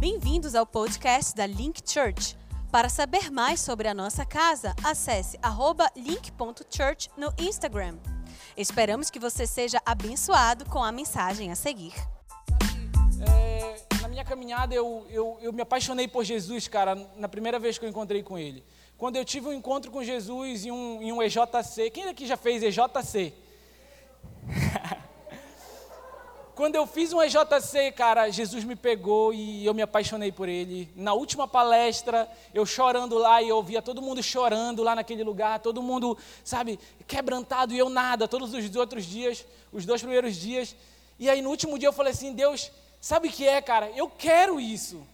Bem-vindos ao podcast da Link Church. Para saber mais sobre a nossa casa, acesse link.church no Instagram. Esperamos que você seja abençoado com a mensagem a seguir. É, na minha caminhada, eu, eu, eu me apaixonei por Jesus, cara, na primeira vez que eu encontrei com ele. Quando eu tive um encontro com Jesus em um, em um EJC, quem aqui já fez EJC? Quando eu fiz um EJC, cara, Jesus me pegou e eu me apaixonei por ele. Na última palestra, eu chorando lá e eu via todo mundo chorando lá naquele lugar, todo mundo, sabe, quebrantado e eu nada, todos os outros dias, os dois primeiros dias. E aí no último dia eu falei assim: Deus, sabe o que é, cara? Eu quero isso.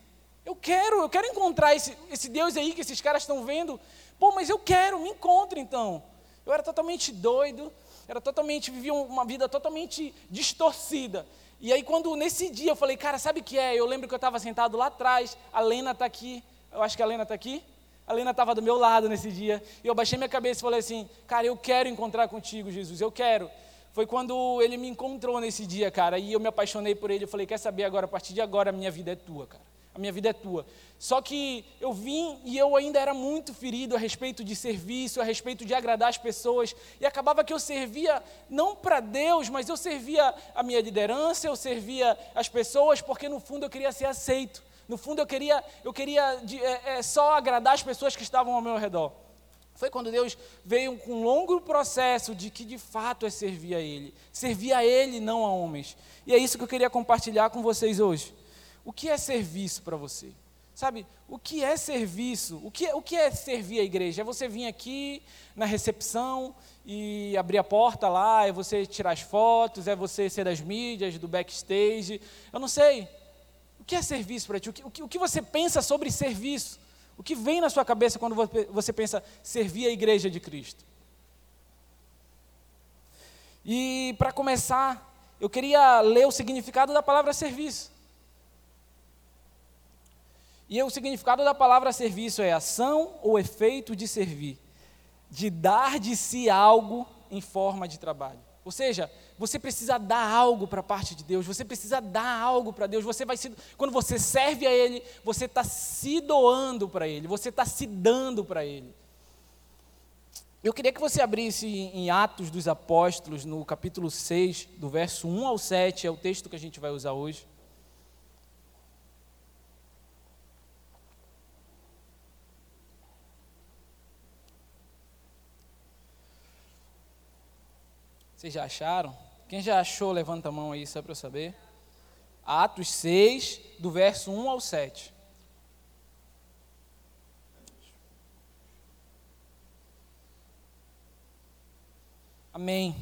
Eu quero, eu quero encontrar esse, esse Deus aí que esses caras estão vendo. Pô, mas eu quero, me encontre então. Eu era totalmente doido, era totalmente, vivia uma vida totalmente distorcida. E aí, quando nesse dia eu falei, cara, sabe o que é? Eu lembro que eu estava sentado lá atrás, a Lena está aqui, eu acho que a Lena está aqui. A Lena estava do meu lado nesse dia. E eu baixei minha cabeça e falei assim, cara, eu quero encontrar contigo, Jesus, eu quero. Foi quando ele me encontrou nesse dia, cara, e eu me apaixonei por ele. Eu falei, quer saber agora, a partir de agora, a minha vida é tua, cara a minha vida é tua. Só que eu vim e eu ainda era muito ferido a respeito de serviço, a respeito de agradar as pessoas, e acabava que eu servia não para Deus, mas eu servia a minha liderança, eu servia as pessoas, porque no fundo eu queria ser aceito. No fundo eu queria, eu queria de, é, é, só agradar as pessoas que estavam ao meu redor. Foi quando Deus veio com um longo processo de que de fato é servir a Ele. Servir a Ele, não a homens. E é isso que eu queria compartilhar com vocês hoje. O que é serviço para você? Sabe, o que é serviço? O que, é, o que é servir a igreja? É você vir aqui na recepção e abrir a porta lá, é você tirar as fotos, é você ser das mídias, do backstage. Eu não sei. O que é serviço para ti? O que, o, que, o que você pensa sobre serviço? O que vem na sua cabeça quando você pensa servir a igreja de Cristo? E para começar, eu queria ler o significado da palavra serviço. E o significado da palavra serviço é ação ou efeito de servir, de dar de si algo em forma de trabalho. Ou seja, você precisa dar algo para a parte de Deus, você precisa dar algo para Deus. Você vai se, quando você serve a Ele, você está se doando para Ele, você está se dando para Ele. Eu queria que você abrisse em Atos dos Apóstolos, no capítulo 6, do verso 1 ao 7, é o texto que a gente vai usar hoje. Vocês já acharam? Quem já achou, levanta a mão aí, só para eu saber. Atos 6, do verso 1 ao 7. Amém.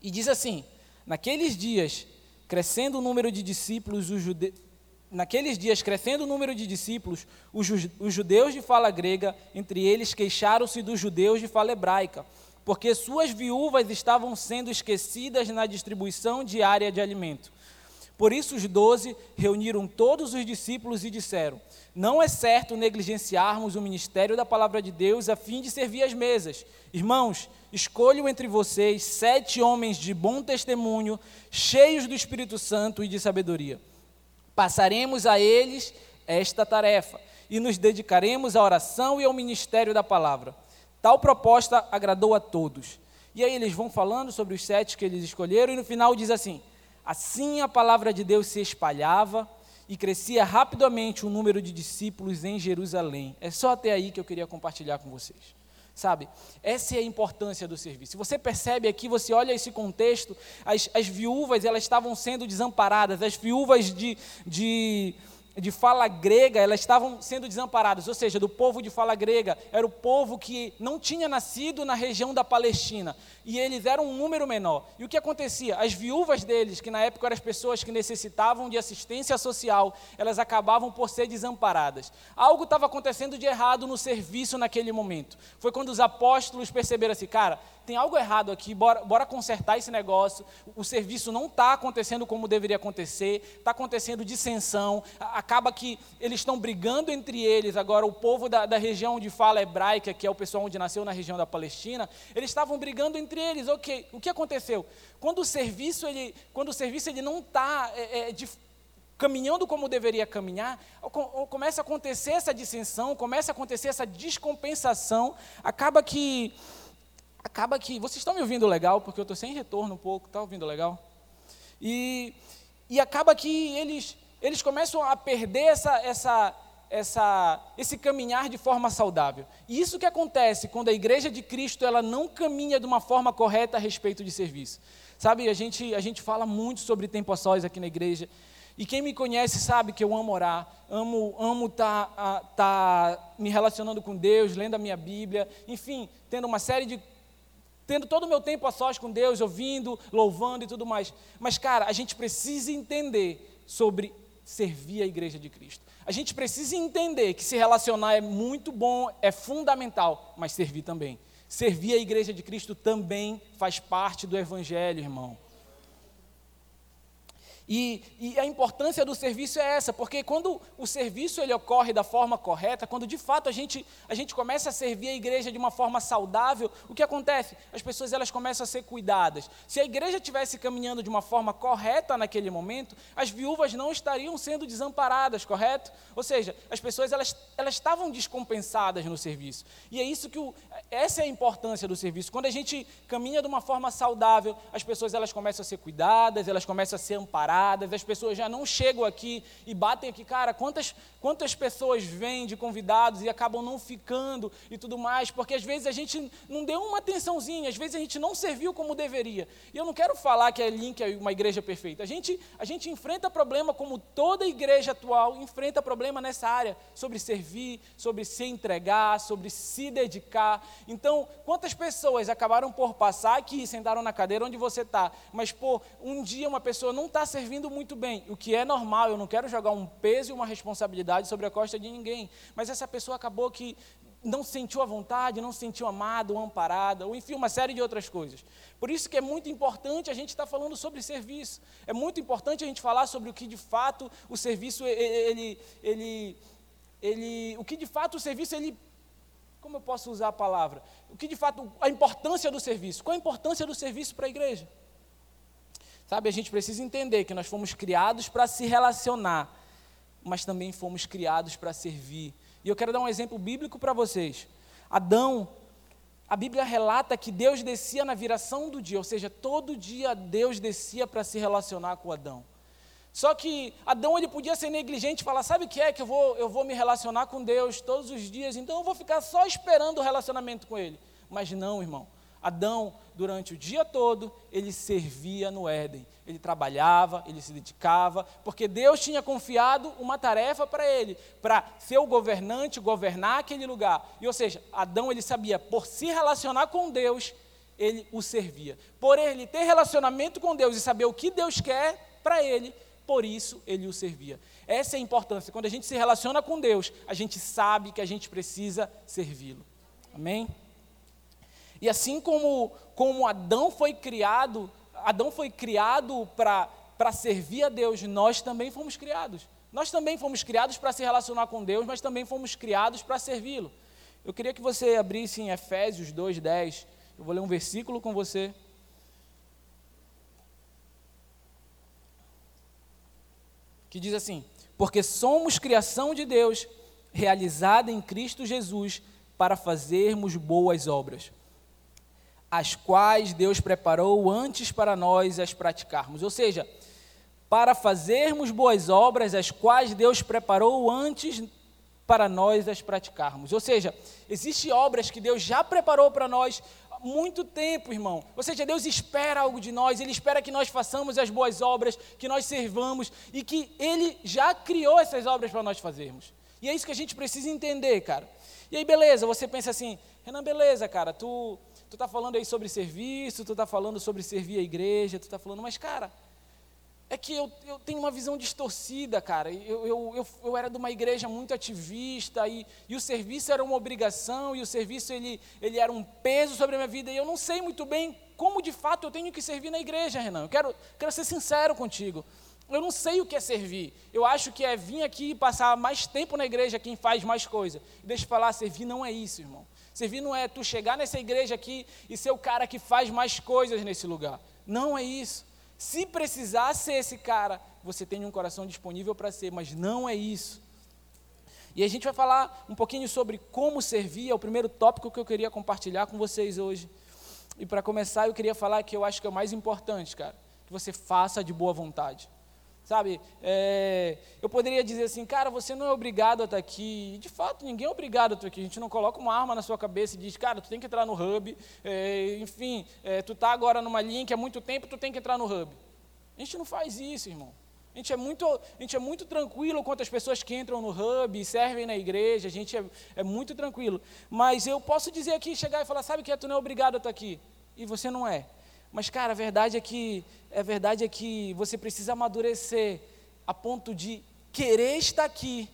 E diz assim: Naqueles dias, crescendo o número de discípulos, os judeus naqueles dias, crescendo o número de discípulos, os judeus de fala grega, entre eles, queixaram-se dos judeus de fala hebraica, porque suas viúvas estavam sendo esquecidas na distribuição diária de alimento. Por isso, os doze reuniram todos os discípulos e disseram: Não é certo negligenciarmos o ministério da palavra de Deus a fim de servir as mesas. Irmãos, escolho entre vocês sete homens de bom testemunho, cheios do Espírito Santo e de sabedoria. Passaremos a eles esta tarefa e nos dedicaremos à oração e ao ministério da palavra. Tal proposta agradou a todos. E aí eles vão falando sobre os sete que eles escolheram, e no final diz assim: Assim a palavra de Deus se espalhava e crescia rapidamente o número de discípulos em Jerusalém. É só até aí que eu queria compartilhar com vocês. Sabe, essa é a importância do serviço. Você percebe aqui, você olha esse contexto, as, as viúvas elas estavam sendo desamparadas, as viúvas de, de de fala grega, elas estavam sendo desamparadas, ou seja, do povo de fala grega, era o povo que não tinha nascido na região da Palestina, e eles eram um número menor. E o que acontecia? As viúvas deles, que na época eram as pessoas que necessitavam de assistência social, elas acabavam por ser desamparadas. Algo estava acontecendo de errado no serviço naquele momento. Foi quando os apóstolos perceberam assim, cara, tem algo errado aqui, bora, bora consertar esse negócio. O, serviço não está acontecendo como deveria acontecer, está acontecendo dissensão. Acaba que eles estão brigando entre eles. Agora, o povo da, da região de fala hebraica, que é o pessoal onde nasceu na região da Palestina, eles estavam brigando entre eles. Ok, o que aconteceu? Quando o serviço ele, quando o serviço ele não está é, é, caminhando como deveria caminhar, começa a acontecer essa dissensão, começa a acontecer essa descompensação, acaba que acaba que vocês estão me ouvindo legal porque eu estou sem retorno um pouco, está ouvindo legal? E, e acaba que eles eles começam a perder essa, essa essa, esse caminhar de forma saudável. E isso que acontece quando a igreja de Cristo ela não caminha de uma forma correta a respeito de serviço. Sabe, a gente, a gente fala muito sobre tempo a sós aqui na igreja. E quem me conhece sabe que eu amo orar, amo amo estar tá, tá me relacionando com Deus, lendo a minha Bíblia, enfim, tendo uma série de tendo todo o meu tempo a sós com Deus, ouvindo, louvando e tudo mais. Mas cara, a gente precisa entender sobre servir a igreja de Cristo. A gente precisa entender que se relacionar é muito bom, é fundamental, mas servir também. Servir a igreja de Cristo também faz parte do evangelho, irmão. E, e, a importância do serviço é essa, porque quando o serviço ele ocorre da forma correta, quando de fato a gente, a gente começa a servir a igreja de uma forma saudável, o que acontece? As pessoas elas começam a ser cuidadas. Se a igreja estivesse caminhando de uma forma correta naquele momento, as viúvas não estariam sendo desamparadas, correto? Ou seja, as pessoas elas, elas estavam descompensadas no serviço. E é isso que o, essa é a importância do serviço. Quando a gente caminha de uma forma saudável, as pessoas elas começam a ser cuidadas, elas começam a ser amparadas as pessoas já não chegam aqui e batem aqui, cara, quantas, quantas pessoas vêm de convidados e acabam não ficando e tudo mais, porque às vezes a gente não deu uma atençãozinha, às vezes a gente não serviu como deveria. E eu não quero falar que a Link é uma igreja perfeita. A gente, a gente enfrenta problema como toda igreja atual enfrenta problema nessa área, sobre servir, sobre se entregar, sobre se dedicar. Então, quantas pessoas acabaram por passar aqui, sentaram na cadeira onde você está, mas, pô, um dia uma pessoa não está servindo servindo muito bem, o que é normal, eu não quero jogar um peso e uma responsabilidade sobre a costa de ninguém, mas essa pessoa acabou que não sentiu a vontade, não sentiu amado, amparada, ou enfim, uma série de outras coisas. Por isso que é muito importante a gente estar falando sobre serviço. É muito importante a gente falar sobre o que de fato o serviço ele ele ele o que de fato o serviço ele como eu posso usar a palavra? O que de fato a importância do serviço? Qual a importância do serviço para a igreja? Sabe, a gente precisa entender que nós fomos criados para se relacionar, mas também fomos criados para servir. E eu quero dar um exemplo bíblico para vocês. Adão, a Bíblia relata que Deus descia na viração do dia, ou seja, todo dia Deus descia para se relacionar com Adão. Só que Adão ele podia ser negligente e falar: sabe o que é que eu vou, eu vou me relacionar com Deus todos os dias, então eu vou ficar só esperando o relacionamento com Ele. Mas não, irmão. Adão, durante o dia todo, ele servia no Éden. Ele trabalhava, ele se dedicava, porque Deus tinha confiado uma tarefa para ele, para ser o governante, governar aquele lugar. E ou seja, Adão ele sabia, por se relacionar com Deus, ele o servia. Por ele ter relacionamento com Deus e saber o que Deus quer para ele, por isso ele o servia. Essa é a importância. Quando a gente se relaciona com Deus, a gente sabe que a gente precisa servi-lo. Amém? E assim como, como Adão foi criado, Adão foi criado para servir a Deus, nós também fomos criados. Nós também fomos criados para se relacionar com Deus, mas também fomos criados para servi-lo. Eu queria que você abrisse em Efésios 2:10. Eu vou ler um versículo com você. Que diz assim: Porque somos criação de Deus, realizada em Cristo Jesus, para fazermos boas obras as quais Deus preparou antes para nós as praticarmos. Ou seja, para fazermos boas obras, as quais Deus preparou antes para nós as praticarmos. Ou seja, existem obras que Deus já preparou para nós há muito tempo, irmão. Ou seja, Deus espera algo de nós, Ele espera que nós façamos as boas obras, que nós servamos e que Ele já criou essas obras para nós fazermos. E é isso que a gente precisa entender, cara. E aí, beleza, você pensa assim, Renan, beleza, cara, tu tu está falando aí sobre serviço, tu está falando sobre servir a igreja, tu está falando, mas cara, é que eu, eu tenho uma visão distorcida, cara. Eu, eu, eu, eu, era de uma igreja muito ativista e, e o serviço era uma obrigação e o serviço ele, ele era um peso sobre a minha vida e eu não sei muito bem como de fato eu tenho que servir na igreja, Renan. Eu quero, quero ser sincero contigo. Eu não sei o que é servir. Eu acho que é vir aqui e passar mais tempo na igreja quem faz mais coisa. Deixa eu falar, servir não é isso, irmão. Servir não é tu chegar nessa igreja aqui e ser o cara que faz mais coisas nesse lugar. Não é isso. Se precisar ser esse cara, você tem um coração disponível para ser, mas não é isso. E a gente vai falar um pouquinho sobre como servir, é o primeiro tópico que eu queria compartilhar com vocês hoje. E para começar, eu queria falar que eu acho que é o mais importante, cara, que você faça de boa vontade. Sabe, é, eu poderia dizer assim, cara, você não é obrigado a estar aqui. E, de fato, ninguém é obrigado a estar aqui. A gente não coloca uma arma na sua cabeça e diz, cara, tu tem que entrar no hub. É, enfim, é, tu está agora numa link há muito tempo, tu tem que entrar no hub. A gente não faz isso, irmão. A gente é muito, a gente é muito tranquilo quanto as pessoas que entram no hub e servem na igreja, a gente é, é muito tranquilo. Mas eu posso dizer aqui, chegar e falar, sabe que tu não é obrigado a estar aqui. E você não é. Mas, cara, a verdade é que a verdade é que você precisa amadurecer a ponto de querer estar aqui,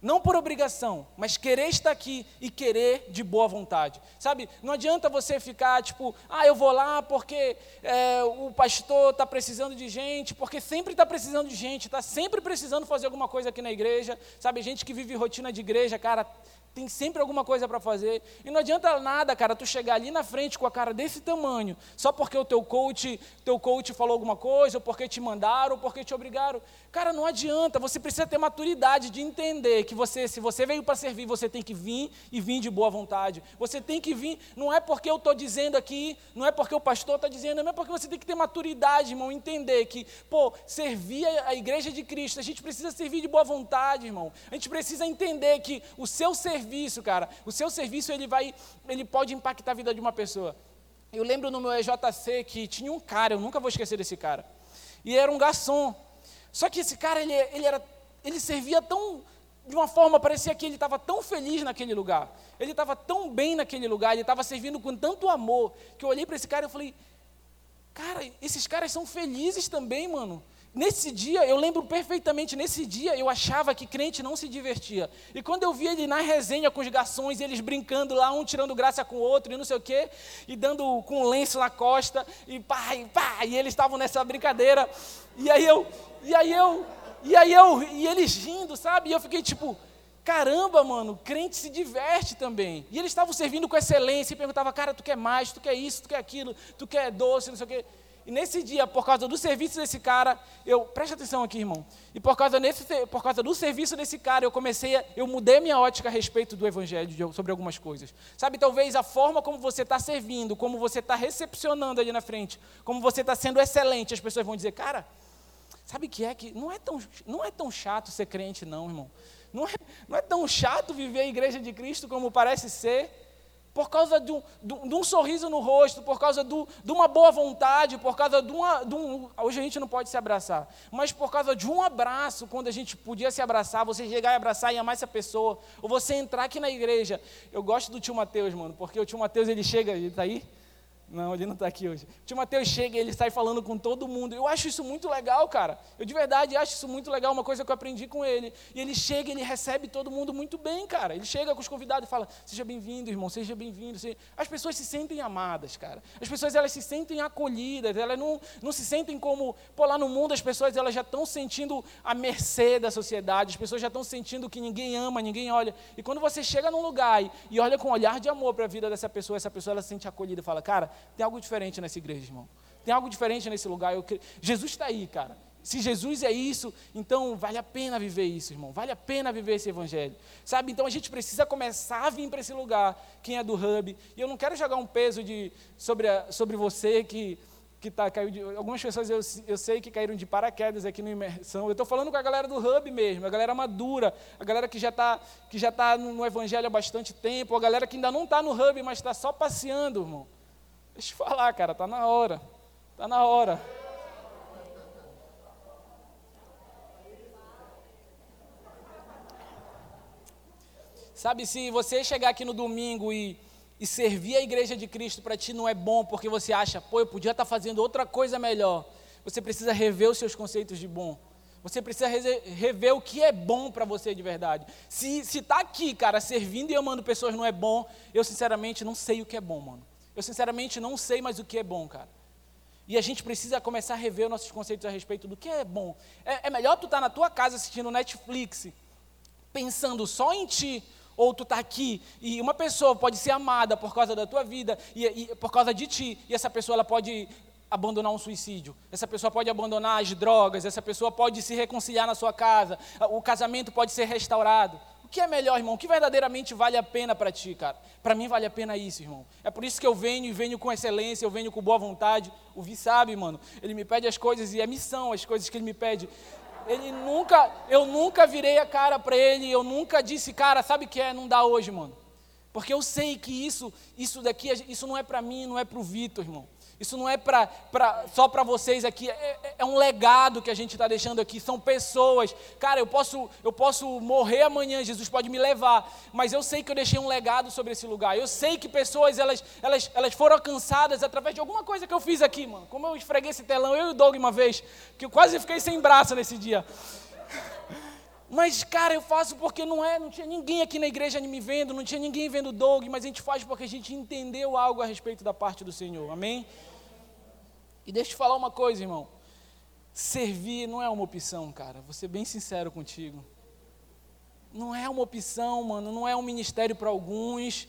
não por obrigação, mas querer estar aqui e querer de boa vontade. Sabe, não adianta você ficar tipo, ah, eu vou lá porque é, o pastor está precisando de gente, porque sempre está precisando de gente, está sempre precisando fazer alguma coisa aqui na igreja. Sabe, gente que vive rotina de igreja, cara, tem sempre alguma coisa para fazer. E não adianta nada, cara, tu chegar ali na frente com a cara desse tamanho, só porque o teu coach, teu coach falou alguma coisa, ou porque te mandaram, ou porque te obrigaram. Cara, não adianta, você precisa ter maturidade de entender que você, se você veio para servir, você tem que vir e vir de boa vontade. Você tem que vir, não é porque eu estou dizendo aqui, não é porque o pastor está dizendo, não é porque você tem que ter maturidade, irmão, entender que, pô, servir a igreja de Cristo, a gente precisa servir de boa vontade, irmão. A gente precisa entender que o seu serviço, cara, o seu serviço ele vai, ele pode impactar a vida de uma pessoa. Eu lembro no meu EJC que tinha um cara, eu nunca vou esquecer desse cara. E era um garçom. Só que esse cara, ele, ele, era, ele servia tão, de uma forma, parecia que ele estava tão feliz naquele lugar, ele estava tão bem naquele lugar, ele estava servindo com tanto amor, que eu olhei para esse cara e falei, cara, esses caras são felizes também, mano. Nesse dia, eu lembro perfeitamente, nesse dia eu achava que crente não se divertia. E quando eu vi ele na resenha com os garçons, eles brincando lá, um tirando graça com o outro e não sei o quê, e dando com um lenço na costa, e pá, e pá, e eles estavam nessa brincadeira. E aí eu, e aí eu, e aí eu, e eles rindo, sabe? E eu fiquei tipo, caramba, mano, crente se diverte também. E eles estavam servindo com excelência e perguntavam, cara, tu quer mais, tu quer isso, tu quer aquilo, tu quer doce, não sei o quê. E nesse dia, por causa do serviço desse cara, eu preste atenção aqui, irmão. E por causa, nesse, por causa do serviço desse cara, eu comecei, a, eu mudei minha ótica a respeito do evangelho sobre algumas coisas. Sabe, talvez a forma como você está servindo, como você está recepcionando ali na frente, como você está sendo excelente, as pessoas vão dizer, cara, Sabe o que é que não é tão, não é tão chato ser crente, não, irmão. Não é, não é tão chato viver a igreja de Cristo como parece ser, por causa de um, de um sorriso no rosto, por causa do, de uma boa vontade, por causa de, uma, de um. Hoje a gente não pode se abraçar, mas por causa de um abraço, quando a gente podia se abraçar, você chegar e abraçar e amar essa pessoa, ou você entrar aqui na igreja. Eu gosto do tio Mateus, mano, porque o tio Mateus ele chega, ele está aí? Não, ele não está aqui hoje. O tio Mateus chega e ele sai falando com todo mundo. Eu acho isso muito legal, cara. Eu de verdade acho isso muito legal, uma coisa que eu aprendi com ele. E ele chega e ele recebe todo mundo muito bem, cara. Ele chega com os convidados e fala: Seja bem-vindo, irmão, seja bem-vindo. As pessoas se sentem amadas, cara. As pessoas elas se sentem acolhidas, elas não, não se sentem como. Pô, lá no mundo as pessoas elas já estão sentindo a mercê da sociedade, as pessoas já estão sentindo que ninguém ama, ninguém olha. E quando você chega num lugar e, e olha com um olhar de amor para a vida dessa pessoa, essa pessoa ela se sente acolhida e fala: Cara, tem algo diferente nessa igreja, irmão. Tem algo diferente nesse lugar. Eu, Jesus está aí, cara. Se Jesus é isso, então vale a pena viver isso, irmão. Vale a pena viver esse evangelho. Sabe? Então a gente precisa começar a vir para esse lugar, quem é do hub. E eu não quero jogar um peso de, sobre, a, sobre você que que tá, caiu de, algumas pessoas eu, eu sei que caíram de paraquedas aqui no imersão. Eu estou falando com a galera do hub mesmo, a galera madura, a galera que já está tá no, no evangelho há bastante tempo, a galera que ainda não está no hub, mas está só passeando, irmão. Deixa eu falar, cara, tá na hora. Tá na hora. Sabe, se você chegar aqui no domingo e, e servir a igreja de Cristo para ti não é bom porque você acha, pô, eu podia estar tá fazendo outra coisa melhor. Você precisa rever os seus conceitos de bom. Você precisa rever o que é bom para você de verdade. Se está aqui, cara, servindo e amando pessoas não é bom, eu sinceramente não sei o que é bom, mano. Eu sinceramente não sei mais o que é bom, cara. E a gente precisa começar a rever nossos conceitos a respeito do que é bom. É, é melhor tu estar tá na tua casa assistindo Netflix, pensando só em ti, ou tu está aqui e uma pessoa pode ser amada por causa da tua vida e, e, por causa de ti, e essa pessoa ela pode abandonar um suicídio, essa pessoa pode abandonar as drogas, essa pessoa pode se reconciliar na sua casa, o casamento pode ser restaurado. O que é melhor, irmão? O que verdadeiramente vale a pena para ti, cara? Para mim vale a pena isso, irmão. É por isso que eu venho e venho com excelência, eu venho com boa vontade. O Vi sabe, mano. Ele me pede as coisas e é missão as coisas que ele me pede. Ele nunca, eu nunca virei a cara para ele, eu nunca disse, cara, sabe o que é? Não dá hoje, mano. Porque eu sei que isso, isso daqui, isso não é para mim, não é para o Vitor, irmão. Isso não é pra, pra só para vocês aqui, é, é, é, um legado que a gente está deixando aqui. São pessoas. Cara, eu posso, eu posso morrer amanhã, Jesus pode me levar, mas eu sei que eu deixei um legado sobre esse lugar. Eu sei que pessoas elas, elas, elas foram alcançadas através de alguma coisa que eu fiz aqui, mano. Como eu esfreguei esse telão, eu e o Doug uma vez, que eu quase fiquei sem braço nesse dia. Mas, cara, eu faço porque não é, não tinha ninguém aqui na igreja me vendo, não tinha ninguém vendo o Doug, mas a gente faz porque a gente entendeu algo a respeito da parte do Senhor. Amém? E deixa eu te falar uma coisa, irmão. Servir não é uma opção, cara. Vou ser bem sincero contigo. Não é uma opção, mano. Não é um ministério para alguns.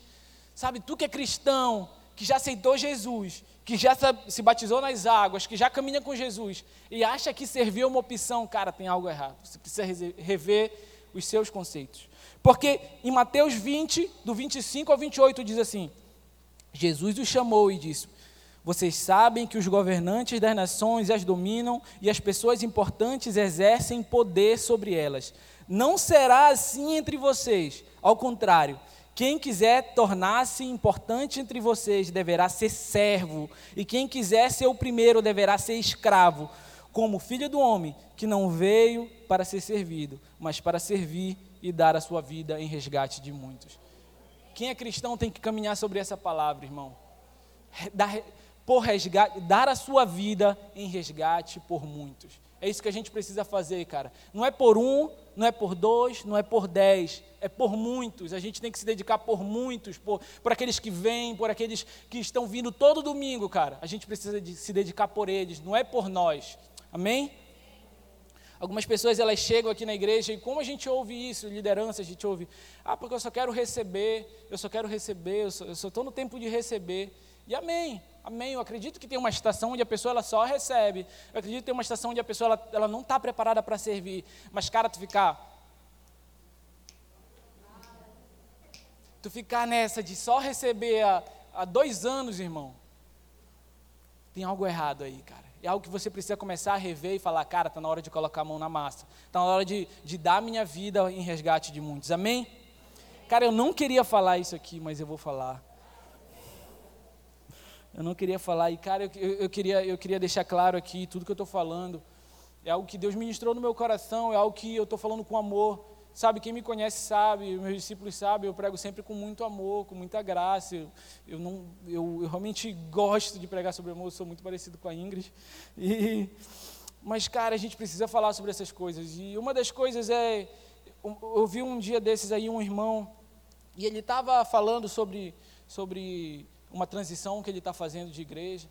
Sabe, tu que é cristão, que já aceitou Jesus, que já se batizou nas águas, que já caminha com Jesus e acha que servir é uma opção, cara, tem algo errado. Você precisa rever os seus conceitos. Porque em Mateus 20, do 25 ao 28, diz assim: Jesus os chamou e disse: vocês sabem que os governantes das nações as dominam e as pessoas importantes exercem poder sobre elas. Não será assim entre vocês. Ao contrário, quem quiser tornar-se importante entre vocês deverá ser servo, e quem quiser ser o primeiro deverá ser escravo, como filho do homem, que não veio para ser servido, mas para servir e dar a sua vida em resgate de muitos. Quem é cristão tem que caminhar sobre essa palavra, irmão. Dar por resgate, dar a sua vida em resgate por muitos. É isso que a gente precisa fazer, cara. Não é por um, não é por dois, não é por dez, é por muitos. A gente tem que se dedicar por muitos, por, por aqueles que vêm, por aqueles que estão vindo todo domingo, cara. A gente precisa de se dedicar por eles, não é por nós. Amém? Algumas pessoas elas chegam aqui na igreja e como a gente ouve isso, liderança, a gente ouve, ah, porque eu só quero receber, eu só quero receber, eu só estou no tempo de receber. E amém. Amém. Eu acredito que tem uma estação onde a pessoa ela só recebe. Eu acredito que tem uma estação onde a pessoa ela, ela não está preparada para servir. Mas, cara, tu ficar. Tu ficar nessa de só receber há, há dois anos, irmão. Tem algo errado aí, cara. É algo que você precisa começar a rever e falar, cara, está na hora de colocar a mão na massa. Está na hora de, de dar minha vida em resgate de muitos. Amém? Cara, eu não queria falar isso aqui, mas eu vou falar. Eu não queria falar, e cara, eu, eu, eu queria, eu queria deixar claro aqui, tudo que eu estou falando, é algo que Deus ministrou no meu coração, é algo que eu estou falando com amor. Sabe, quem me conhece sabe, meus discípulos sabem, eu prego sempre com muito amor, com muita graça. Eu, eu não, eu, eu, realmente gosto de pregar sobre amor, sou muito parecido com a Ingrid. E, mas, cara, a gente precisa falar sobre essas coisas. E uma das coisas é, eu vi um dia desses aí um irmão, e ele estava falando sobre, sobre uma transição que ele está fazendo de igreja.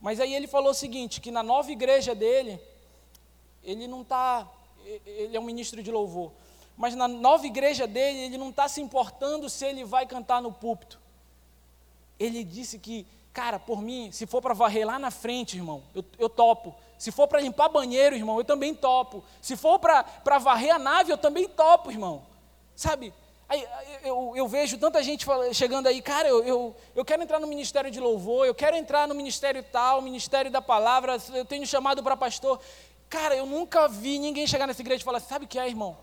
Mas aí ele falou o seguinte, que na nova igreja dele, ele não está, ele é um ministro de louvor, mas na nova igreja dele, ele não está se importando se ele vai cantar no púlpito. Ele disse que, cara, por mim, se for para varrer lá na frente, irmão, eu, eu topo. Se for para limpar banheiro, irmão, eu também topo. Se for para varrer a nave, eu também topo, irmão. Sabe, Aí, eu, eu, vejo tanta gente chegando aí, cara, eu, eu, eu quero entrar no ministério de louvor, eu quero entrar no ministério tal, ministério da palavra, eu tenho chamado para pastor. Cara, eu nunca vi ninguém chegar nessa igreja e falar, sabe o que é, irmão?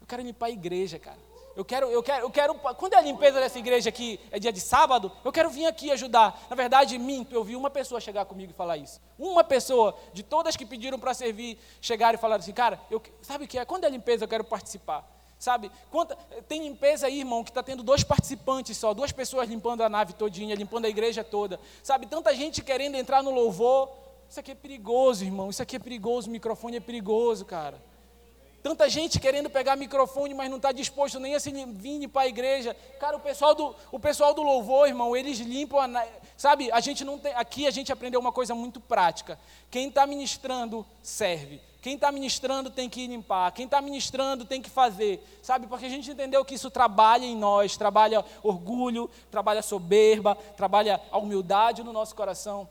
Eu quero limpar a igreja, cara. Eu quero, eu quero, eu quero. Quando é a limpeza dessa igreja aqui é dia de sábado, eu quero vir aqui ajudar. Na verdade, minto, eu vi uma pessoa chegar comigo e falar isso. Uma pessoa, de todas que pediram para servir, chegaram e falaram assim, cara, eu, sabe o que é? Quando é a limpeza, eu quero participar. Sabe? Quanta, tem limpeza aí, irmão, que está tendo dois participantes só, duas pessoas limpando a nave todinha, limpando a igreja toda. Sabe? Tanta gente querendo entrar no louvor. Isso aqui é perigoso, irmão. Isso aqui é perigoso, o microfone é perigoso, cara. Tanta gente querendo pegar microfone, mas não está disposto nem a se vir para a igreja. Cara, o pessoal, do, o pessoal do louvor, irmão, eles limpam. A, sabe, a gente não tem. Aqui a gente aprendeu uma coisa muito prática. Quem está ministrando, serve. Quem está ministrando tem que limpar. Quem está ministrando tem que fazer. Sabe? Porque a gente entendeu que isso trabalha em nós, trabalha orgulho, trabalha soberba, trabalha a humildade no nosso coração.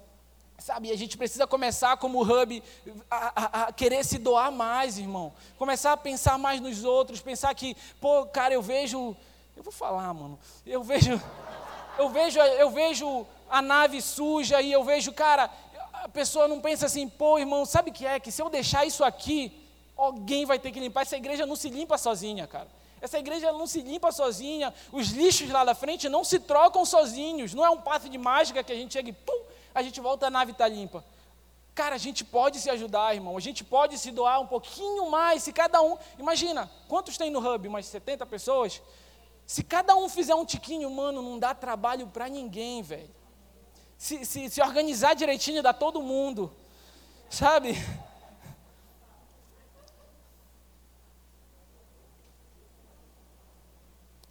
Sabe, a gente precisa começar como hub a, a, a, querer se doar mais, irmão. Começar a pensar mais nos outros, pensar que, pô, cara, eu vejo, eu vou falar, mano. Eu vejo eu vejo eu vejo a nave suja e eu vejo, cara, a pessoa não pensa assim, pô, irmão, sabe o que é que se eu deixar isso aqui, alguém vai ter que limpar. Essa igreja não se limpa sozinha, cara. Essa igreja não se limpa sozinha. Os lixos lá da frente não se trocam sozinhos. Não é um passe de mágica que a gente chega e pum, a gente volta, a nave está limpa. Cara, a gente pode se ajudar, irmão. A gente pode se doar um pouquinho mais. Se cada um. Imagina, quantos tem no hub? Umas 70 pessoas? Se cada um fizer um tiquinho, mano, não dá trabalho para ninguém, velho. Se, se, se organizar direitinho, dá todo mundo. Sabe?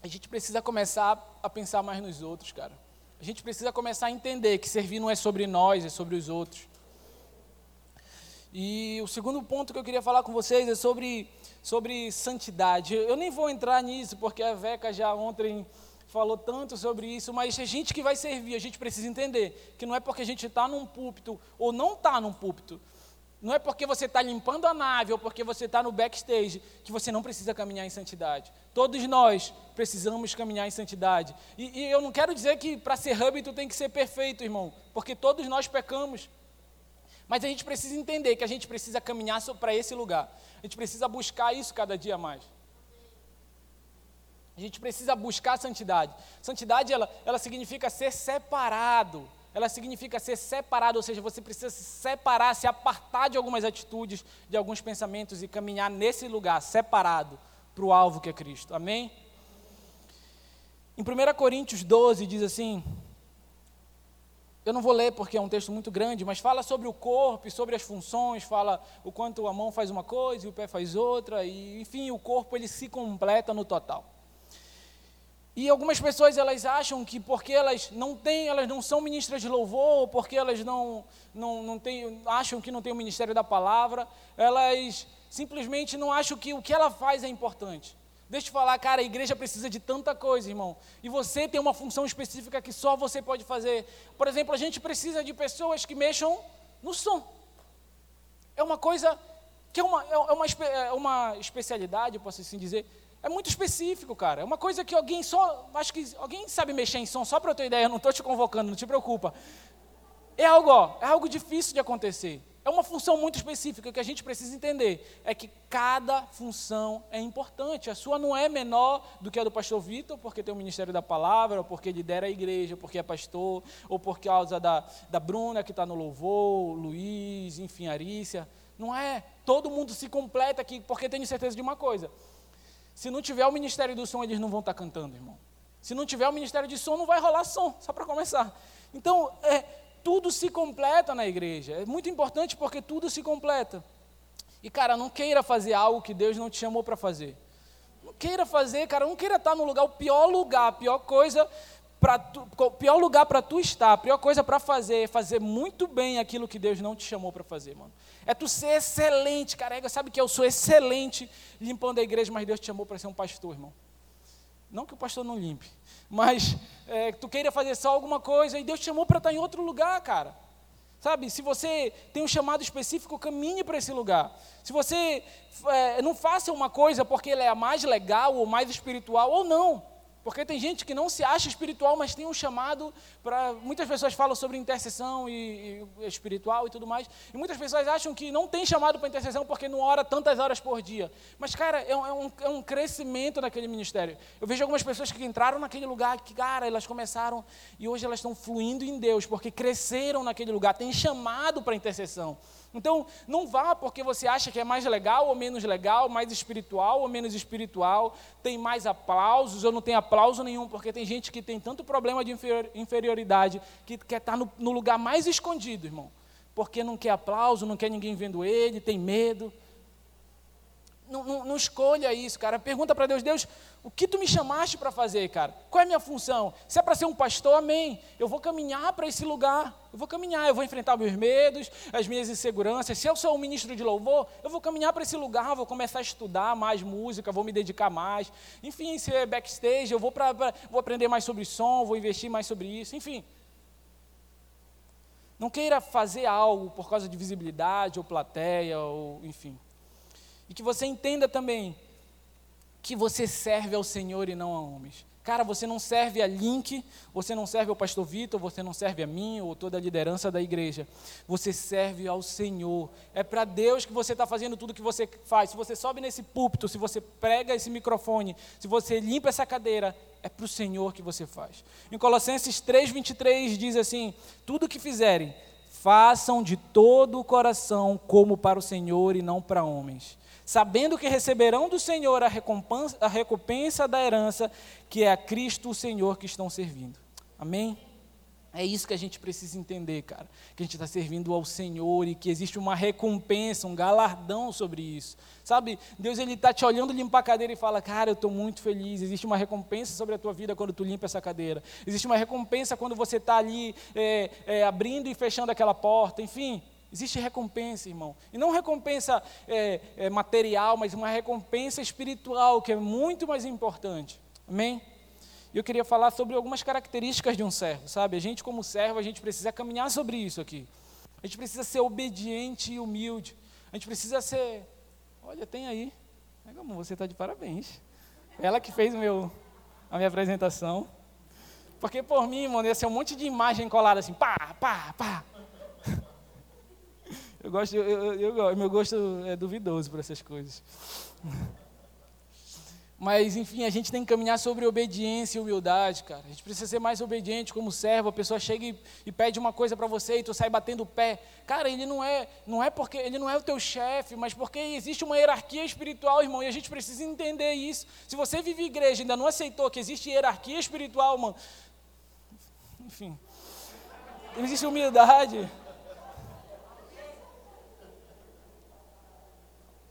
A gente precisa começar a pensar mais nos outros, cara. A gente precisa começar a entender que servir não é sobre nós, é sobre os outros. E o segundo ponto que eu queria falar com vocês é sobre, sobre santidade. Eu nem vou entrar nisso, porque a Veca já ontem falou tanto sobre isso, mas a gente que vai servir, a gente precisa entender que não é porque a gente está num púlpito ou não está num púlpito, não é porque você está limpando a nave ou porque você está no backstage que você não precisa caminhar em santidade. Todos nós precisamos caminhar em santidade. E, e eu não quero dizer que para ser hub tu tem que ser perfeito, irmão, porque todos nós pecamos. Mas a gente precisa entender que a gente precisa caminhar para esse lugar. A gente precisa buscar isso cada dia mais. A gente precisa buscar santidade. Santidade, ela, ela significa ser separado ela significa ser separado, ou seja, você precisa se separar, se apartar de algumas atitudes, de alguns pensamentos e caminhar nesse lugar, separado, para o alvo que é Cristo. Amém? Em 1 Coríntios 12 diz assim: eu não vou ler porque é um texto muito grande, mas fala sobre o corpo e sobre as funções, fala o quanto a mão faz uma coisa e o pé faz outra, e enfim, o corpo ele se completa no total. E algumas pessoas elas acham que porque elas não têm, elas não são ministras de louvor, ou porque elas não, não, não têm, acham que não tem o ministério da palavra, elas simplesmente não acham que o que ela faz é importante. Deixa eu te falar, cara, a igreja precisa de tanta coisa, irmão. E você tem uma função específica que só você pode fazer. Por exemplo, a gente precisa de pessoas que mexam no som. É uma coisa que é uma, é uma, é uma especialidade, posso assim dizer, é muito específico, cara. É uma coisa que alguém só. Acho que alguém sabe mexer em som, só para eu ter ideia, eu não estou te convocando, não te preocupa. É algo, ó, é algo difícil de acontecer. É uma função muito específica que a gente precisa entender. É que cada função é importante. A sua não é menor do que a do pastor Vitor, porque tem o Ministério da Palavra, ou porque lidera a igreja, porque é pastor, ou por causa da, da Bruna, que está no louvor, Luiz, enfim, Arícia. Não é. Todo mundo se completa aqui, porque tenho certeza de uma coisa. Se não tiver o ministério do som, eles não vão estar cantando, irmão. Se não tiver o ministério de som, não vai rolar som, só para começar. Então, é, tudo se completa na igreja. É muito importante porque tudo se completa. E, cara, não queira fazer algo que Deus não te chamou para fazer. Não queira fazer, cara, não queira estar no lugar, o pior lugar, a pior coisa o pior lugar para tu estar, a pior coisa para fazer é fazer muito bem aquilo que Deus não te chamou para fazer, mano. É tu ser excelente, carega, sabe que eu sou excelente limpando a igreja, mas Deus te chamou para ser um pastor, irmão. Não que o pastor não limpe, mas é, tu queira fazer só alguma coisa e Deus te chamou para estar em outro lugar, cara. Sabe, se você tem um chamado específico, caminhe para esse lugar. Se você é, não faça uma coisa porque ela é a mais legal ou mais espiritual, ou não. Porque tem gente que não se acha espiritual, mas tem um chamado para. Muitas pessoas falam sobre intercessão e, e, espiritual e tudo mais. E muitas pessoas acham que não tem chamado para intercessão porque não ora tantas horas por dia. Mas, cara, é, é, um, é um crescimento naquele ministério. Eu vejo algumas pessoas que entraram naquele lugar, que, cara, elas começaram e hoje elas estão fluindo em Deus, porque cresceram naquele lugar, tem chamado para intercessão. Então, não vá porque você acha que é mais legal ou menos legal, mais espiritual ou menos espiritual, tem mais aplausos ou não tem aplauso nenhum, porque tem gente que tem tanto problema de inferioridade que quer estar no, no lugar mais escondido, irmão. Porque não quer aplauso, não quer ninguém vendo ele, tem medo não, não, não escolha isso, cara. Pergunta para Deus, Deus, o que tu me chamaste para fazer, cara? Qual é a minha função? Se é para ser um pastor, amém. Eu vou caminhar para esse lugar. Eu vou caminhar, eu vou enfrentar meus medos, as minhas inseguranças. Se eu sou um ministro de louvor, eu vou caminhar para esse lugar, vou começar a estudar mais música, vou me dedicar mais. Enfim, se é backstage, eu vou, pra, pra vou aprender mais sobre som, vou investir mais sobre isso. Enfim. Não queira fazer algo por causa de visibilidade ou plateia, ou enfim. E que você entenda também que você serve ao Senhor e não a homens. Cara, você não serve a Link, você não serve ao pastor Vitor, você não serve a mim ou toda a liderança da igreja. Você serve ao Senhor. É para Deus que você está fazendo tudo que você faz. Se você sobe nesse púlpito, se você prega esse microfone, se você limpa essa cadeira, é para o Senhor que você faz. Em Colossenses 3,23 diz assim: Tudo que fizerem, façam de todo o coração como para o Senhor e não para homens sabendo que receberão do Senhor a recompensa, a recompensa da herança, que é a Cristo o Senhor que estão servindo. Amém? É isso que a gente precisa entender, cara. Que a gente está servindo ao Senhor e que existe uma recompensa, um galardão sobre isso. Sabe, Deus ele está te olhando limpar a cadeira e fala, cara, eu estou muito feliz. Existe uma recompensa sobre a tua vida quando tu limpa essa cadeira. Existe uma recompensa quando você está ali é, é, abrindo e fechando aquela porta. Enfim, Existe recompensa, irmão. E não recompensa é, é, material, mas uma recompensa espiritual, que é muito mais importante. Amém? E eu queria falar sobre algumas características de um servo, sabe? A gente, como servo, a gente precisa caminhar sobre isso aqui. A gente precisa ser obediente e humilde. A gente precisa ser. Olha, tem aí. Amor, você está de parabéns. Ela que fez meu, a minha apresentação. Porque por mim, mano, ia ser um monte de imagem colada assim, pá, pá, pá. Eu gosto, eu, eu, eu, meu gosto é duvidoso para essas coisas. Mas, enfim, a gente tem que caminhar sobre obediência e humildade, cara. A gente precisa ser mais obediente como servo. A pessoa chega e, e pede uma coisa para você e tu sai batendo o pé. Cara, ele não é, não é porque ele não é o teu chefe, mas porque existe uma hierarquia espiritual, irmão, e a gente precisa entender isso. Se você vive igreja e ainda não aceitou que existe hierarquia espiritual, mano, enfim, existe humildade.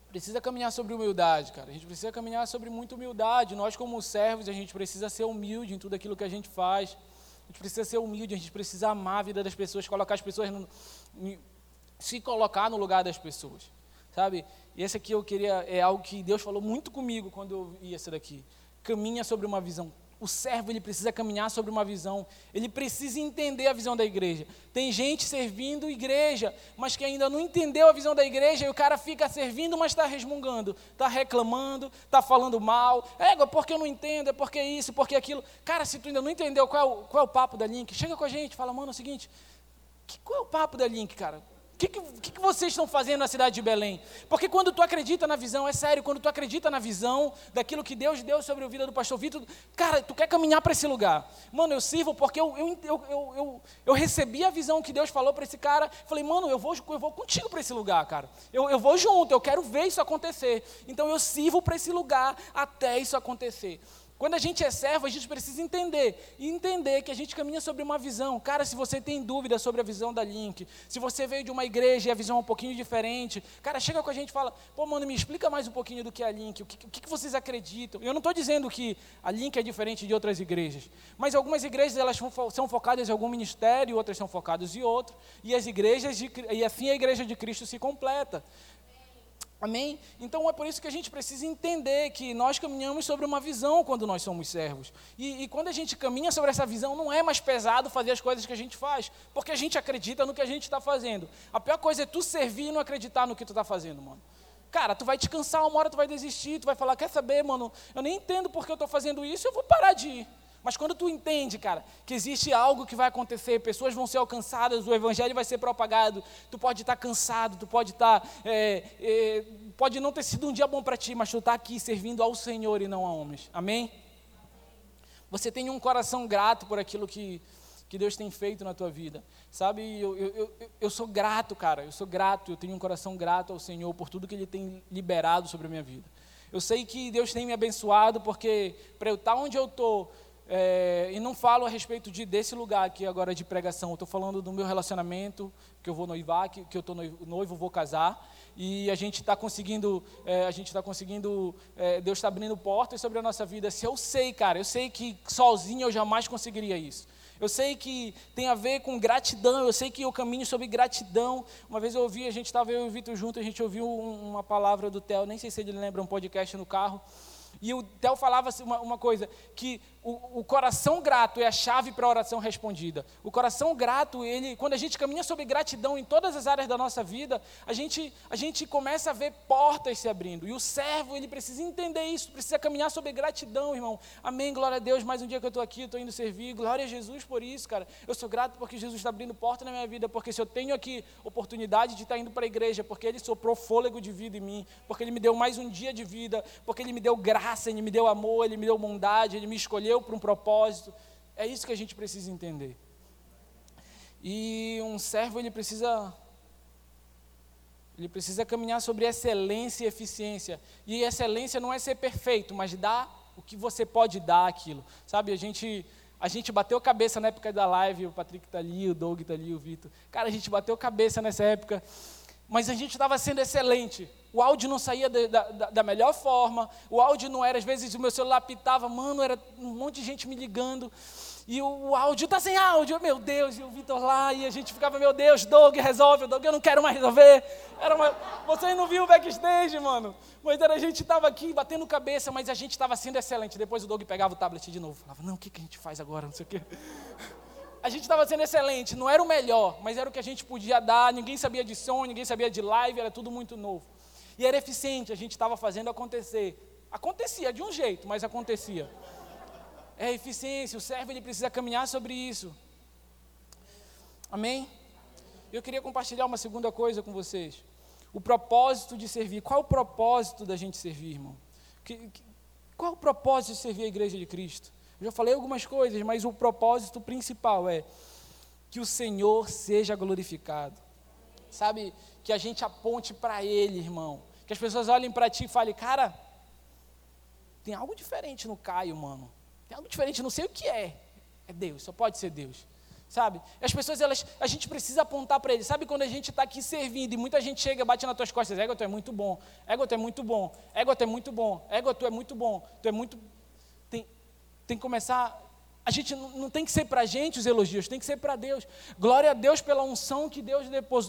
Precisa caminhar sobre humildade, cara. A gente precisa caminhar sobre muita humildade. Nós, como servos, a gente precisa ser humilde em tudo aquilo que a gente faz. A gente precisa ser humilde, a gente precisa amar a vida das pessoas, colocar as pessoas no, se colocar no lugar das pessoas, sabe? E esse aqui eu queria é algo que Deus falou muito comigo quando eu ia essa daqui. Caminha sobre uma visão o servo ele precisa caminhar sobre uma visão, ele precisa entender a visão da igreja. Tem gente servindo igreja, mas que ainda não entendeu a visão da igreja e o cara fica servindo, mas está resmungando, está reclamando, está falando mal. É, porque eu não entendo, é porque isso, porque aquilo. Cara, se tu ainda não entendeu qual é o, qual é o papo da Link, chega com a gente, fala, mano, é o seguinte, que, qual é o papo da Link, cara? Que, que, que, vocês estão fazendo na cidade de Belém? Porque quando tu acredita na visão, é sério, quando tu acredita na visão daquilo que Deus deu sobre a vida do pastor Vitor, cara, tu quer caminhar para esse lugar. Mano, eu sirvo porque eu, eu, eu, eu, eu recebi a visão que Deus falou para esse cara. Falei, mano, eu vou, eu vou contigo para esse lugar, cara. Eu, eu vou junto, eu quero ver isso acontecer. Então eu sirvo para esse lugar até isso acontecer. Quando a gente é servo, a gente precisa entender. E entender que a gente caminha sobre uma visão. Cara, se você tem dúvida sobre a visão da Link, se você veio de uma igreja e a visão é um pouquinho diferente, cara, chega com a gente e fala, pô, mano, me explica mais um pouquinho do que é a Link, o que, o que vocês acreditam. Eu não estou dizendo que a Link é diferente de outras igrejas, mas algumas igrejas elas são focadas em algum ministério, outras são focadas em outro, e as igrejas, de, e assim a igreja de Cristo se completa. Amém? Então é por isso que a gente precisa entender que nós caminhamos sobre uma visão quando nós somos servos. E, e, quando a gente caminha sobre essa visão, não é mais pesado fazer as coisas que a gente faz, porque a gente acredita no que a gente está fazendo. A pior coisa é tu servir e não acreditar no que tu está fazendo, mano. Cara, tu vai te cansar, uma hora tu vai desistir, tu vai falar, quer saber, mano, eu nem entendo porque eu estou fazendo isso, eu vou parar de ir. Mas quando tu entende, cara, que existe algo que vai acontecer, pessoas vão ser alcançadas, o evangelho vai ser propagado, tu pode estar cansado, tu pode estar, é, é, pode não ter sido um dia bom para ti, mas tu está aqui servindo ao Senhor e não a homens. Amém? Você tem um coração grato por aquilo que, que Deus tem feito na tua vida. Sabe, eu, eu, eu, eu sou grato, cara, eu sou grato, eu tenho um coração grato ao Senhor por tudo que Ele tem liberado sobre a minha vida. Eu sei que Deus tem me abençoado, porque para eu estar onde eu estou, é, e não falo a respeito de, desse lugar aqui agora de pregação, eu estou falando do meu relacionamento, que eu vou noivar, que, que eu estou noivo, vou casar, e a gente está conseguindo, é, a gente está conseguindo, é, Deus está abrindo portas sobre a nossa vida. Se eu sei, cara, eu sei que sozinho eu jamais conseguiria isso. Eu sei que tem a ver com gratidão, eu sei que eu caminho sobre gratidão. Uma vez eu ouvi, a gente estava eu e o Vitor junto, a gente ouviu uma palavra do Theo, nem sei se ele lembra, um podcast no carro, E o Theo falava assim, uma, uma coisa, que o, o, coração grato é a chave para a oração respondida. O coração grato, ele, quando a gente caminha sobre gratidão em todas as áreas da nossa vida, a gente, a gente começa a ver portas se abrindo. E o servo, ele precisa entender isso, precisa caminhar sobre gratidão, irmão. Amém, glória a Deus, mais um dia que eu estou aqui, estou indo servir. Glória a Jesus por isso, cara. Eu sou grato porque Jesus está abrindo porta na minha vida, porque se eu tenho aqui oportunidade de estar indo para a igreja, porque Ele soprou fôlego de vida em mim, porque Ele me deu mais um dia de vida, porque Ele me deu graça, Ele me deu amor, Ele me deu bondade, Ele me escolheu para um propósito. É isso que a gente precisa entender. E um servo ele precisa ele precisa caminhar sobre excelência e eficiência. E excelência não é ser perfeito, mas dar o que você pode dar aquilo. Sabe, a gente a gente bateu cabeça na época da live, o Patrick está ali, o Doug está ali, o Vitor. Cara, a gente bateu cabeça nessa época, mas a gente estava sendo excelente. O áudio não saía da, da, melhor forma, o áudio não era, às vezes o meu celular pitava, mano, era um monte de gente me ligando, e o, o áudio está sem áudio, meu Deus, e o Vitor lá, e a gente ficava, meu Deus, Doug, resolve, Doug, eu não quero mais resolver. Era uma, vocês não viram o backstage, mano, mas era, a gente estava aqui batendo cabeça, mas a gente estava sendo excelente. Depois o Doug pegava o tablet de novo, falava, não, o que, que a gente faz agora, não sei o quê a gente estava sendo excelente, não era o melhor, mas era o que a gente podia dar, ninguém sabia de som, ninguém sabia de live, era tudo muito novo. E era eficiente, a gente estava fazendo acontecer. Acontecia de um jeito, mas acontecia. É eficiência, o servo ele precisa caminhar sobre isso. Amém? Eu queria compartilhar uma segunda coisa com vocês. O propósito de servir. Qual é o propósito da gente servir, irmão? Qual é o propósito de servir a igreja de Cristo? Já falei algumas coisas, mas o propósito principal é que o Senhor seja glorificado. Sabe, que a gente aponte para Ele, irmão. Que as pessoas olhem para ti e falem, cara, tem algo diferente no Caio, mano. Tem algo diferente, não sei o que é. É Deus, só pode ser Deus. Sabe? As pessoas, elas, a gente precisa apontar para ele. Sabe quando a gente está aqui servindo e muita gente chega, bate nas tuas costas, ego, tu é muito bom, ego, tu é muito bom, ego, tu é muito bom, ego, tu é muito bom, tu é muito. Tem, que começar. A gente não, não tem que ser para a gente os elogios, tem que ser para Deus. Glória a Deus pela unção que Deus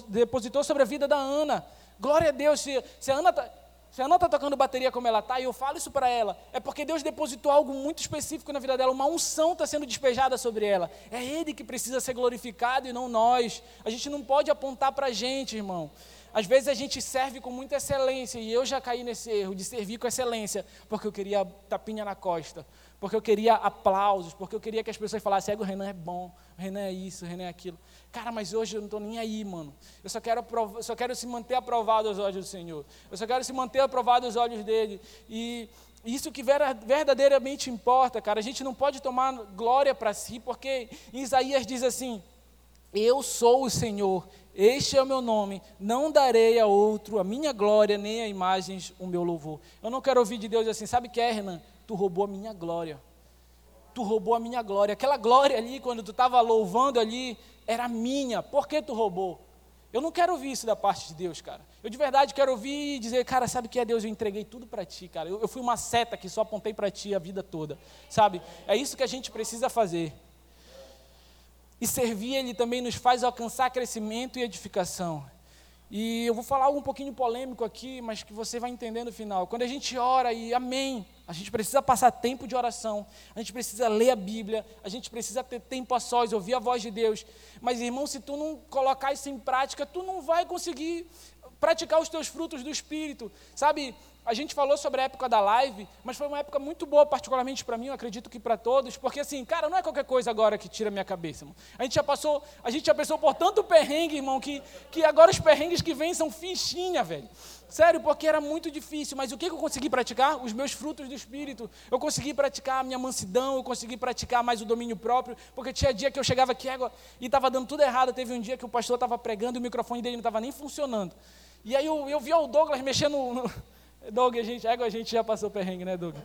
depositou sobre a vida da Ana. Glória a Deus. Se, se a Ana está se a Ana está tocando bateria como ela está, e eu falo isso para ela, é porque Deus depositou algo muito específico na vida dela, uma unção está sendo despejada sobre ela. É Ele que precisa ser glorificado e não nós. A gente não pode apontar para a gente, irmão. Às vezes a gente serve com muita excelência, e eu já caí nesse erro de servir com excelência, porque eu queria tapinha na costa, porque eu queria aplausos, porque eu queria que as pessoas falassem, o Renan é bom, o Renan é isso, o Renan é aquilo. Cara, mas hoje eu não estou nem aí, mano. Eu só quero, eu só quero se manter aprovado aos olhos do Senhor. Eu só quero se manter aprovado aos olhos dele. E isso que verdadeiramente importa, cara. A gente não pode tomar glória para si, porque Isaías diz assim: Eu sou o Senhor, este é o meu nome, não darei a outro a minha glória, nem a imagens o meu louvor. Eu não quero ouvir de Deus assim, sabe o que é, Renan? Tu roubou a minha glória. Tu roubou a minha glória. Aquela glória ali, quando tu estava louvando ali, era minha. Por que tu roubou? Eu não quero ouvir isso da parte de Deus, cara. Eu de verdade quero ouvir e dizer, cara, sabe o que é Deus? Eu entreguei tudo para ti, cara. Eu, eu, fui uma seta que só apontei para ti a vida toda, sabe? É isso que a gente precisa fazer. E servir Ele também nos faz alcançar crescimento e edificação. E eu vou falar algo um pouquinho polêmico aqui, mas que você vai entender no final. Quando a gente ora e amém, a gente precisa passar tempo de oração, a gente precisa ler a Bíblia, a gente precisa ter tempo a sós, ouvir a voz de Deus. Mas, irmão, se tu não colocar isso em prática, tu não vai conseguir praticar os teus frutos do Espírito. Sabe, a gente falou sobre a época da live, mas foi uma época muito boa, particularmente para mim, eu acredito que para todos, porque assim, cara, não é qualquer coisa agora que tira a minha cabeça, irmão. A gente já passou, a gente já passou por tanto perrengue, irmão, que, que agora os perrengues que vêm são fichinha, velho. Sério, porque era muito difícil, mas o que eu consegui praticar? Os meus frutos do Espírito. Eu consegui praticar a minha mansidão, eu consegui praticar mais o domínio próprio, porque tinha dia que eu chegava aqui e estava dando tudo errado. Teve um dia que o pastor estava pregando e o microfone dele não estava nem funcionando. E aí eu, eu vi o Douglas mexendo no, Doug, a gente, a gente já passou perrengue, né, Doug?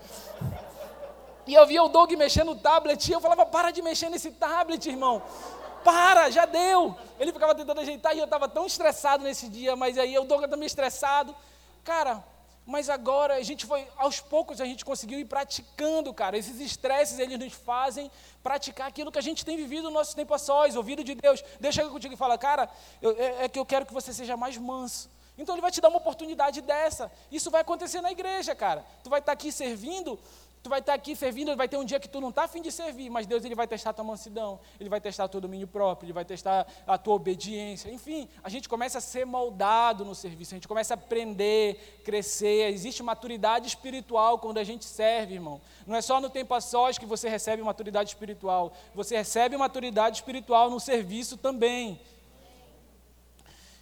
E eu via o Doug mexendo no tablet, e eu falava, para de mexer nesse tablet, irmão. Para, já deu. Ele ficava tentando ajeitar e eu estava tão estressado nesse dia, mas aí o Doug também estressado. Cara, mas agora a gente foi, aos poucos a gente conseguiu ir praticando, cara. Esses estresses, eles nos fazem praticar aquilo que a gente tem vivido no nosso tempo a sós, ouvido de Deus. Deus chega contigo e fala, cara, eu, é, é que eu quero que você seja mais manso. Então ele vai te dar uma oportunidade dessa. Isso vai acontecer na igreja, cara. Tu vai estar aqui servindo, tu vai estar aqui servindo, vai ter um dia que tu não está afim de servir, mas Deus ele vai testar tua mansidão, ele vai testar teu domínio próprio, ele vai testar a tua obediência. Enfim, a gente começa a ser moldado no serviço, a gente começa a aprender, crescer. Existe maturidade espiritual quando a gente serve, irmão. Não é só no tempo a sós que você recebe maturidade espiritual, você recebe maturidade espiritual no serviço também.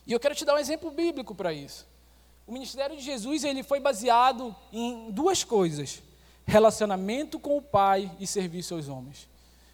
E eu quero te dar um exemplo bíblico para isso. O ministério de Jesus ele foi baseado em duas coisas: relacionamento com o Pai e serviço aos homens.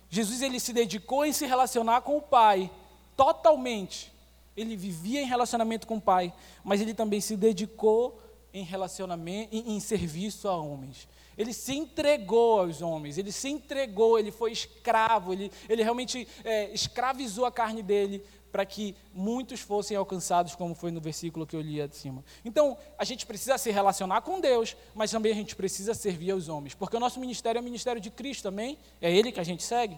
Jesus ele se dedicou em se relacionar com o Pai totalmente. Ele vivia em relacionamento com o Pai, mas ele também se dedicou em relacionamento, em, em serviço a homens. Ele se entregou aos homens, ele se entregou, ele foi escravo, ele, ele realmente é, escravizou a carne dele para que muitos fossem alcançados, como foi no versículo que eu li acima. Então, a gente precisa se relacionar com Deus, mas também a gente precisa servir aos homens, porque o nosso ministério é o ministério de Cristo também, é Ele que a gente segue.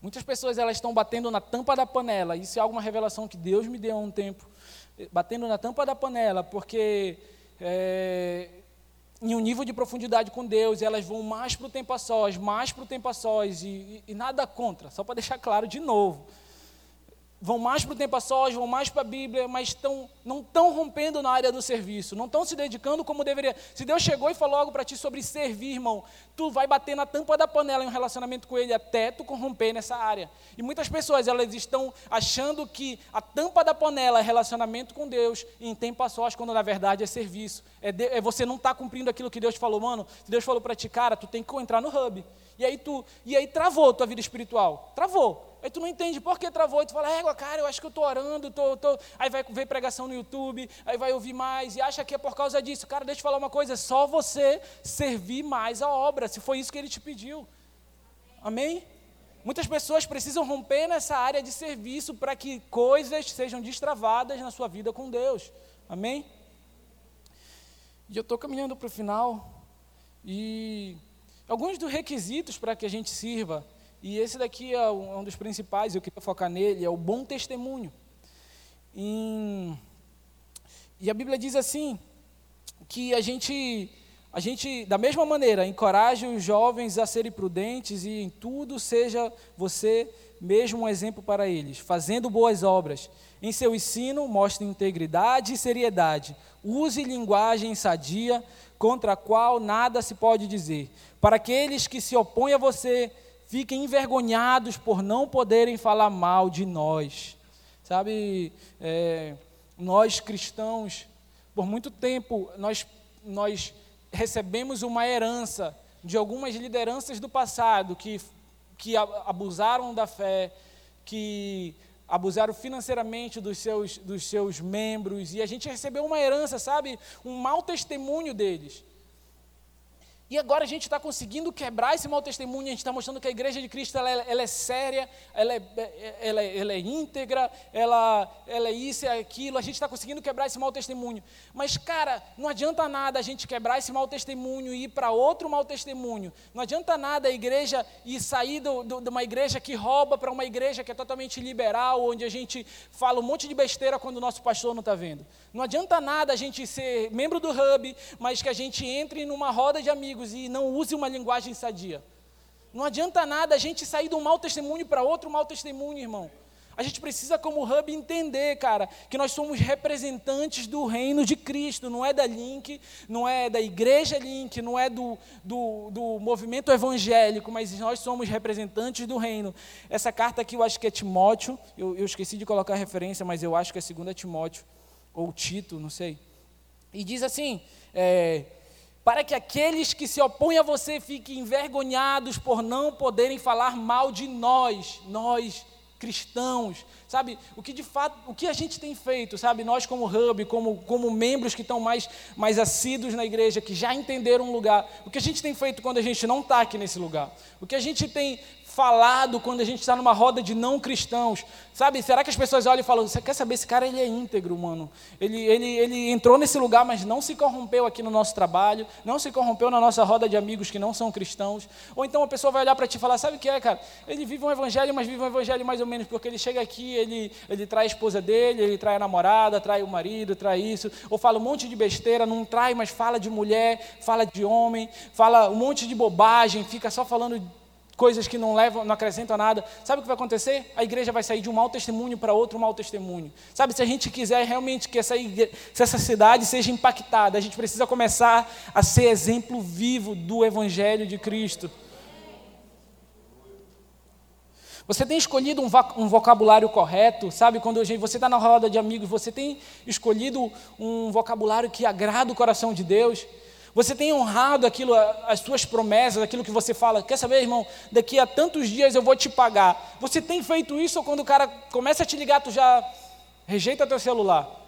Muitas pessoas elas estão batendo na tampa da panela, isso é alguma revelação que Deus me deu há um tempo, batendo na tampa da panela, porque é, em um nível de profundidade com Deus, e elas vão mais para o tempo a sós, mais para o tempo a sós, e, e, e nada contra, só para deixar claro de novo vão mais para o tempo a sós, vão mais para a Bíblia, mas tão, não estão rompendo na área do serviço, não estão se dedicando como deveria. Se Deus chegou e falou algo para ti sobre servir, irmão, tu vai bater na tampa da panela em um relacionamento com Ele até tu corromper nessa área. E muitas pessoas, elas estão achando que a tampa da panela é relacionamento com Deus em tempo a sós, quando na verdade é serviço. É, de, é você não está cumprindo aquilo que Deus falou, mano. Se Deus falou para ti, cara, tu tem que entrar no hub. E aí tu, e aí travou tua vida espiritual. Travou. Aí tu não entende por que travou, e tu fala, égua, cara, eu acho que eu estou orando, tô, tô... aí vai ver pregação no YouTube, aí vai ouvir mais, e acha que é por causa disso. Cara, deixa eu falar uma coisa, é só você servir mais a obra, se foi isso que ele te pediu. Amém? Muitas pessoas precisam romper nessa área de serviço para que coisas sejam destravadas na sua vida com Deus. Amém? E eu estou caminhando para o final, e alguns dos requisitos para que a gente sirva e esse daqui é um dos principais, eu queria focar nele, é o bom testemunho. E a Bíblia diz assim, que a gente, a gente, da mesma maneira, encoraje os jovens a serem prudentes e em tudo seja você mesmo um exemplo para eles, fazendo boas obras. Em seu ensino, mostre integridade e seriedade. Use linguagem sadia, contra a qual nada se pode dizer. Para aqueles que se opõem a você, fiquem envergonhados por não poderem falar mal de nós. Sabe, é, nós cristãos, por muito tempo, nós, nós recebemos uma herança de algumas lideranças do passado que, que abusaram da fé, que abusaram financeiramente dos seus, dos seus membros, e a gente recebeu uma herança, sabe, um mau testemunho deles. E agora a gente está conseguindo quebrar esse mau testemunho, a gente está mostrando que a igreja de Cristo ela, é, ela é séria, ela é, ela, é, ela é íntegra, ela, ela é isso, é aquilo, a gente está conseguindo quebrar esse mau testemunho. Mas, cara, não adianta nada a gente quebrar esse mau testemunho e ir para outro mau testemunho. Não adianta nada a igreja ir sair do, do, de uma igreja que rouba para uma igreja que é totalmente liberal, onde a gente fala um monte de besteira quando o nosso pastor não está vendo. Não adianta nada a gente ser membro do hub, mas que a gente entre numa roda de amigos amigos e não use uma linguagem sadia. Não adianta nada a gente sair de um mau testemunho para outro mau testemunho, irmão. A gente precisa, como hub, entender, cara, que nós somos representantes do reino de Cristo, não é da Link, não é da igreja Link, não é do, do, do movimento evangélico, mas nós somos representantes do reino. Essa carta aqui eu acho que é Timóteo, eu, eu esqueci de colocar a referência, mas eu acho que é 2 Timóteo, ou Tito, não sei. E diz assim: é, para que aqueles que se opõem a você fiquem envergonhados por não poderem falar mal de nós, nós cristãos, sabe? O que de fato, o que a gente tem feito, sabe? Nós como hub, como, como membros que estão mais, mais assíduos na igreja, que já entenderam o lugar, o que a gente tem feito quando a gente não está aqui nesse lugar? O que a gente tem falado quando a gente está numa roda de não cristãos? Sabe, será que as pessoas olham e falam, você quer saber, esse cara ele é íntegro, mano. Ele, ele, ele entrou nesse lugar, mas não se corrompeu aqui no nosso trabalho, não se corrompeu na nossa roda de amigos que não são cristãos. Ou então a pessoa vai olhar para ti e falar, sabe o que é, cara? Ele vive um evangelho, mas vive um evangelho mais ou menos, porque ele chega aqui, ele, ele trai a esposa dele, ele trai a namorada, trai o marido, trai isso, ou fala um monte de besteira, não trai, mas fala de mulher, fala de homem, fala um monte de bobagem, fica só falando coisas que não levam, não acrescentam nada. Sabe o que vai acontecer? A igreja vai sair de um mau testemunho para outro mau testemunho. Sabe, se a gente quiser realmente que essa, igreja, se essa cidade seja impactada, a gente precisa começar a ser exemplo vivo do Evangelho de Cristo. Você tem escolhido um vocabulário correto, sabe? Quando você está na roda de amigos, você tem escolhido um vocabulário que agrada o coração de Deus. Você tem honrado aquilo, as suas promessas, aquilo que você fala. Quer saber, irmão? Daqui a tantos dias eu vou te pagar. Você tem feito isso ou quando o cara começa a te ligar, tu já rejeita teu celular?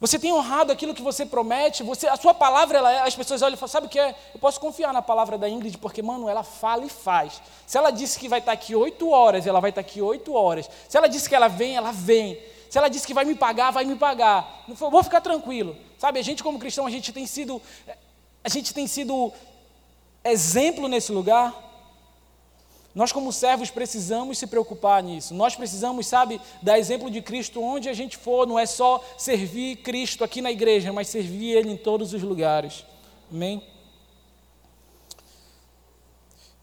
Você tem honrado aquilo que você promete? Você, a sua palavra, ela é, as pessoas olham e falam, sabe o que é? Eu posso confiar na palavra da Ingrid, porque, mano, ela fala e faz. Se ela disse que vai estar aqui oito horas, ela vai estar aqui oito horas. Se ela disse que ela vem, ela vem. Se ela disse que vai me pagar, vai me pagar. Vou ficar tranquilo. Sabe, a gente como cristão, a gente tem sido a gente tem sido exemplo nesse lugar. Nós como servos precisamos se preocupar nisso. Nós precisamos, sabe, dar exemplo de Cristo onde a gente for, não é só servir Cristo aqui na igreja, mas servir ele em todos os lugares. Amém.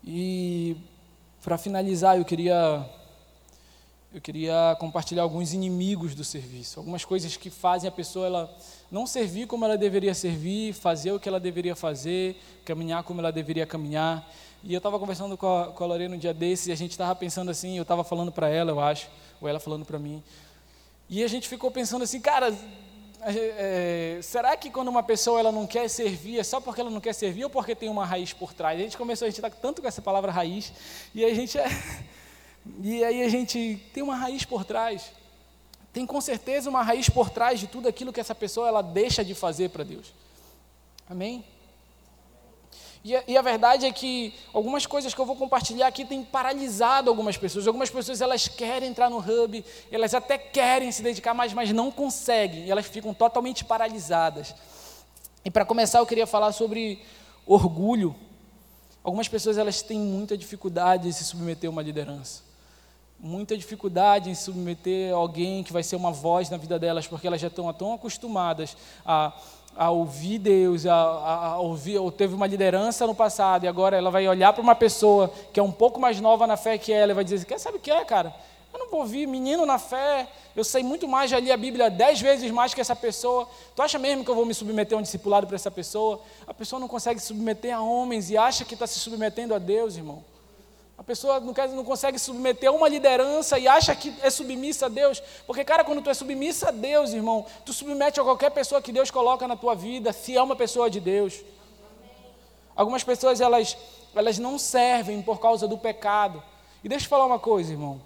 E para finalizar, eu queria eu queria compartilhar alguns inimigos do serviço, algumas coisas que fazem a pessoa ela não servir como ela deveria servir, fazer o que ela deveria fazer, caminhar como ela deveria caminhar. E eu estava conversando com a, com a Lorena um dia desses e a gente estava pensando assim, eu estava falando para ela, eu acho, ou ela falando para mim. E a gente ficou pensando assim, cara, é, será que quando uma pessoa ela não quer servir, é só porque ela não quer servir ou porque tem uma raiz por trás? A gente começou, a gente está tanto com essa palavra raiz, e a gente é, E aí a gente tem uma raiz por trás. Tem com certeza uma raiz por trás de tudo aquilo que essa pessoa ela deixa de fazer para Deus. Amém? E a, e a, verdade é que algumas coisas que eu vou compartilhar aqui têm paralisado algumas pessoas. Algumas pessoas elas querem entrar no hub, elas até querem se dedicar mais, mas não conseguem. E elas ficam totalmente paralisadas. E para começar, eu queria falar sobre orgulho. Algumas pessoas elas têm muita dificuldade em se submeter a uma liderança muita dificuldade em submeter alguém que vai ser uma voz na vida delas, porque elas já estão tão acostumadas a, a ouvir Deus, a, a, a, ouvir, ou teve uma liderança no passado, e agora ela vai olhar para uma pessoa que é um pouco mais nova na fé que ela e vai dizer: Quer sabe o que é, cara? Eu não vou ouvir menino na fé, eu sei muito mais, já li a Bíblia dez vezes mais que essa pessoa. Tu acha mesmo que eu vou me submeter a um discipulado para essa pessoa? A pessoa não consegue se submeter a homens e acha que está se submetendo a Deus, irmão. A pessoa não, quer, não consegue submeter a uma liderança e acha que é submissa a Deus. Porque, cara, quando tu é submissa a Deus, irmão, tu submete a qualquer pessoa que Deus coloca na tua vida, se é uma pessoa de Deus. Algumas pessoas, elas, elas não servem por causa do pecado. E deixa eu falar uma coisa, irmão.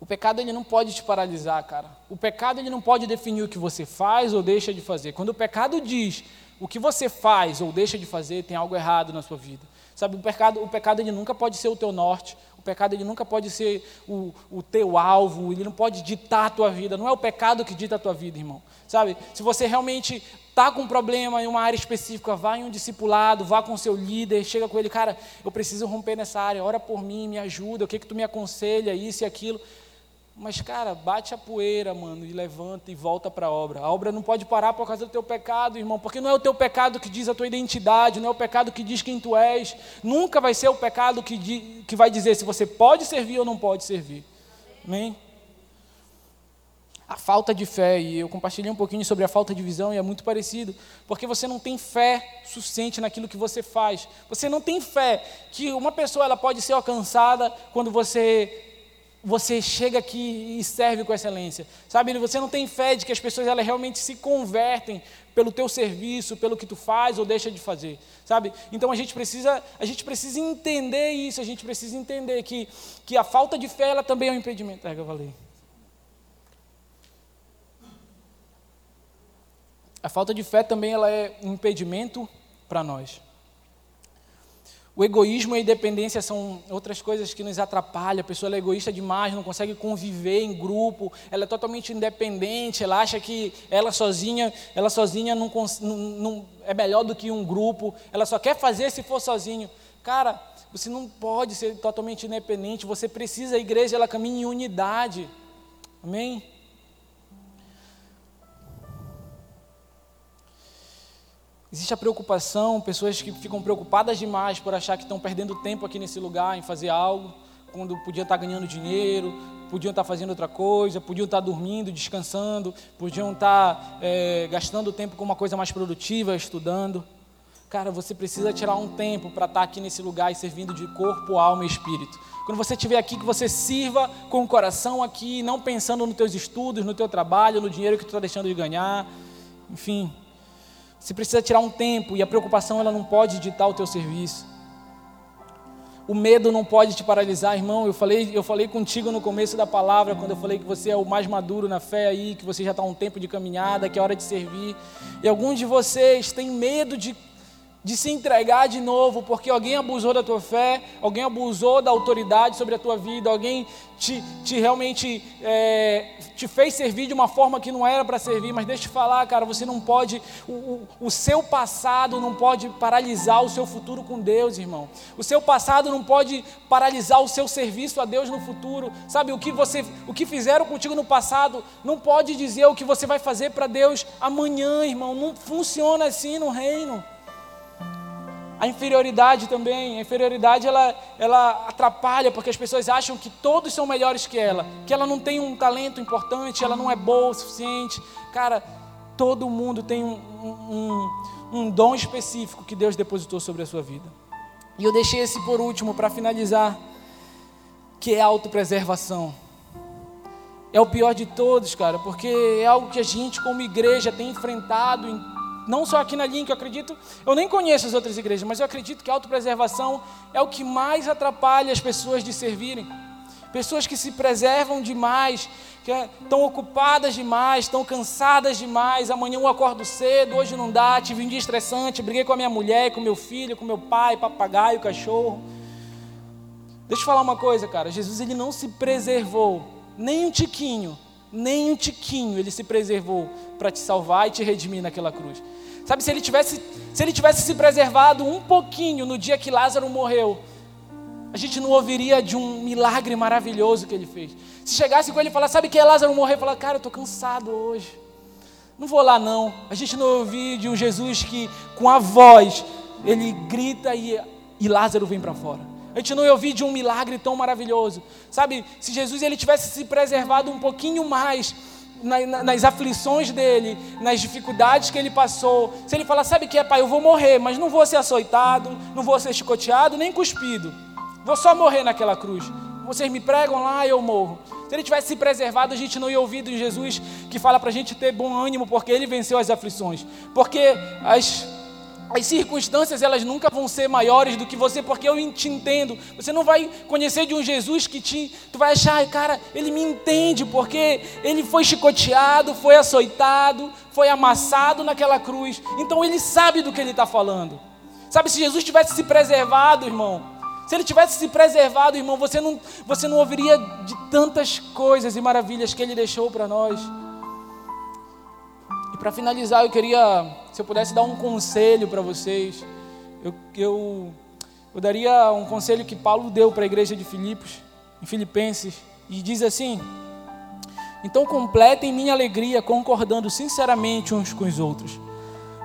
O pecado ele não pode te paralisar, cara. O pecado ele não pode definir o que você faz ou deixa de fazer. Quando o pecado diz o que você faz ou deixa de fazer, tem algo errado na sua vida. Sabe, o pecado, o pecado ele nunca pode ser o teu norte, o pecado ele nunca pode ser o, o teu alvo, ele não pode ditar a tua vida, não é o pecado que dita a tua vida, irmão. Sabe, se você realmente está com um problema em uma área específica, vá em um discipulado, vá com o seu líder, chega com ele, cara, eu preciso romper nessa área, ora por mim, me ajuda, o que, que tu me aconselha, isso e aquilo. Mas, cara, bate a poeira, mano, e levanta e volta para a obra. A obra não pode parar por causa do teu pecado, irmão, porque não é o teu pecado que diz a tua identidade, não é o pecado que diz quem tu és. Nunca vai ser o pecado que, di, que vai dizer se você pode servir ou não pode servir. Amém? A falta de fé, e eu compartilhei um pouquinho sobre a falta de visão, e é muito parecido, porque você não tem fé suficiente naquilo que você faz. Você não tem fé que uma pessoa ela pode ser alcançada quando você você chega aqui e serve com excelência. Sabe, você não tem fé de que as pessoas elas realmente se convertem pelo teu serviço, pelo que tu faz ou deixa de fazer. Sabe? Então a gente precisa, a gente precisa entender isso, a gente precisa entender que, que a falta de fé ela também é um impedimento. É falei. A falta de fé também ela é um impedimento para nós. O egoísmo e a independência são outras coisas que nos atrapalham. A pessoa é egoísta demais, não consegue conviver em grupo. Ela é totalmente independente. Ela acha que ela sozinha, ela sozinha não, não, não é melhor do que um grupo. Ela só quer fazer se for sozinho. Cara, você não pode ser totalmente independente. Você precisa, a igreja, ela caminha em unidade. Amém? Existe a preocupação, pessoas que ficam preocupadas demais por achar que estão perdendo tempo aqui nesse lugar em fazer algo, quando podiam estar ganhando dinheiro, podiam estar fazendo outra coisa, podiam estar dormindo, descansando, podiam estar é, gastando tempo com uma coisa mais produtiva, estudando. Cara, você precisa tirar um tempo para estar aqui nesse lugar e servindo de corpo, alma e espírito. Quando você estiver aqui, que você sirva com o coração aqui, não pensando nos teus estudos, no teu trabalho, no dinheiro que tu está deixando de ganhar. Enfim, você precisa tirar um tempo e a preocupação ela não pode ditar o teu serviço. O medo não pode te paralisar, irmão. Eu falei, eu falei contigo no começo da palavra, quando eu falei que você é o mais maduro na fé aí, que você já está um tempo de caminhada, que é hora de servir. E alguns de vocês têm medo de de se entregar de novo, porque alguém abusou da tua fé, alguém abusou da autoridade sobre a tua vida, alguém te, te realmente é, te fez servir de uma forma que não era para servir, mas deixa eu te falar, cara, você não pode, o, o, o seu passado não pode paralisar o seu futuro com Deus, irmão. O seu passado não pode paralisar o seu serviço a Deus no futuro. Sabe, o que você, o que fizeram contigo no passado não pode dizer o que você vai fazer para Deus amanhã, irmão. Não funciona assim no reino. A inferioridade também, a inferioridade ela, ela atrapalha porque as pessoas acham que todos são melhores que ela, que ela não tem um talento importante, ela não é boa o suficiente. Cara, todo mundo tem um, um, um dom específico que Deus depositou sobre a sua vida. E eu deixei esse por último para finalizar, que é a autopreservação. É o pior de todos, cara, porque é algo que a gente, como igreja, tem enfrentado em não só aqui na Link, eu acredito, eu nem conheço as outras igrejas, mas eu acredito que a autopreservação é o que mais atrapalha as pessoas de servirem. Pessoas que se preservam demais, que estão ocupadas demais, estão cansadas demais. Amanhã eu acordo cedo, hoje não dá, tive um dia estressante, briguei com a minha mulher, com meu filho, com meu pai, papagaio, cachorro. Deixa eu falar uma coisa, cara. Jesus ele não se preservou nem um tiquinho nem um tiquinho ele se preservou para te salvar e te redimir naquela cruz. Sabe, se ele tivesse, se ele tivesse se preservado um pouquinho no dia que Lázaro morreu, a gente não ouviria de um milagre maravilhoso que ele fez. Se chegasse com ele e falasse, sabe que é Lázaro morreu? Falar, cara, eu estou cansado hoje. Não vou lá não. A gente não ouviu de um Jesus que, com a voz, ele grita e, e Lázaro vem para fora. A gente não ouviu de um milagre tão maravilhoso. Sabe, se Jesus ele tivesse se preservado um pouquinho mais nas aflições dele, nas dificuldades que ele passou, se ele falar, sabe o que é, pai, eu vou morrer, mas não vou ser açoitado, não vou ser chicoteado, nem cuspido. Vou só morrer naquela cruz. Vocês me pregam lá e eu morro. Se ele tivesse se preservado, a gente não ia ouvir de Jesus que fala para a gente ter bom ânimo, porque ele venceu as aflições. Porque as as circunstâncias elas nunca vão ser maiores do que você, porque eu te entendo. Você não vai conhecer de um Jesus que te, tu vai achar, cara, ele me entende, porque ele foi chicoteado, foi açoitado, foi amassado naquela cruz. Então ele sabe do que ele está falando. Sabe, se Jesus tivesse se preservado, irmão, se ele tivesse se preservado, irmão, você não, você não ouviria de tantas coisas e maravilhas que ele deixou para nós. E para finalizar, eu queria se eu pudesse dar um conselho para vocês, eu, eu, eu daria um conselho que Paulo deu para a igreja de Filipos, em Filipenses, e diz assim: Então completem minha alegria concordando sinceramente uns com os outros,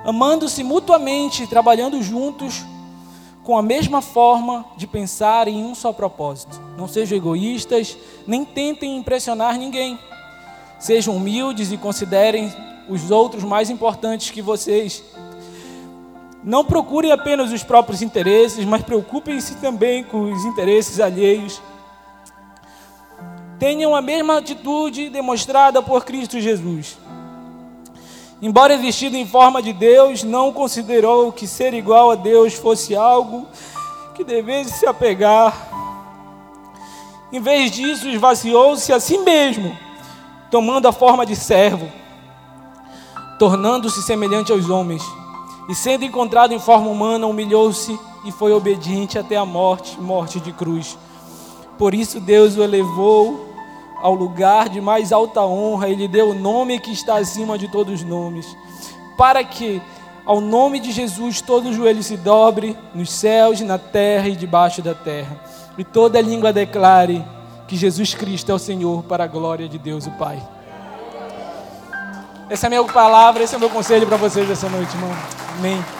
amando-se mutuamente, trabalhando juntos com a mesma forma de pensar em um só propósito. Não sejam egoístas, nem tentem impressionar ninguém. Sejam humildes e considerem os outros mais importantes que vocês. Não procurem apenas os próprios interesses, mas preocupem-se também com os interesses alheios. Tenham a mesma atitude demonstrada por Cristo Jesus. Embora existido em forma de Deus, não considerou que ser igual a Deus fosse algo que devesse se apegar. Em vez disso, esvaziou-se a si mesmo, tomando a forma de servo tornando-se semelhante aos homens, e sendo encontrado em forma humana, humilhou-se e foi obediente até a morte morte de cruz. Por isso Deus o elevou ao lugar de mais alta honra, ele deu o nome que está acima de todos os nomes, para que ao nome de Jesus todo joelho se dobre nos céus, na terra e debaixo da terra, e toda língua declare que Jesus Cristo é o Senhor para a glória de Deus o Pai. Essa é a minha palavra, esse é o meu conselho para vocês essa noite, irmão. Amém.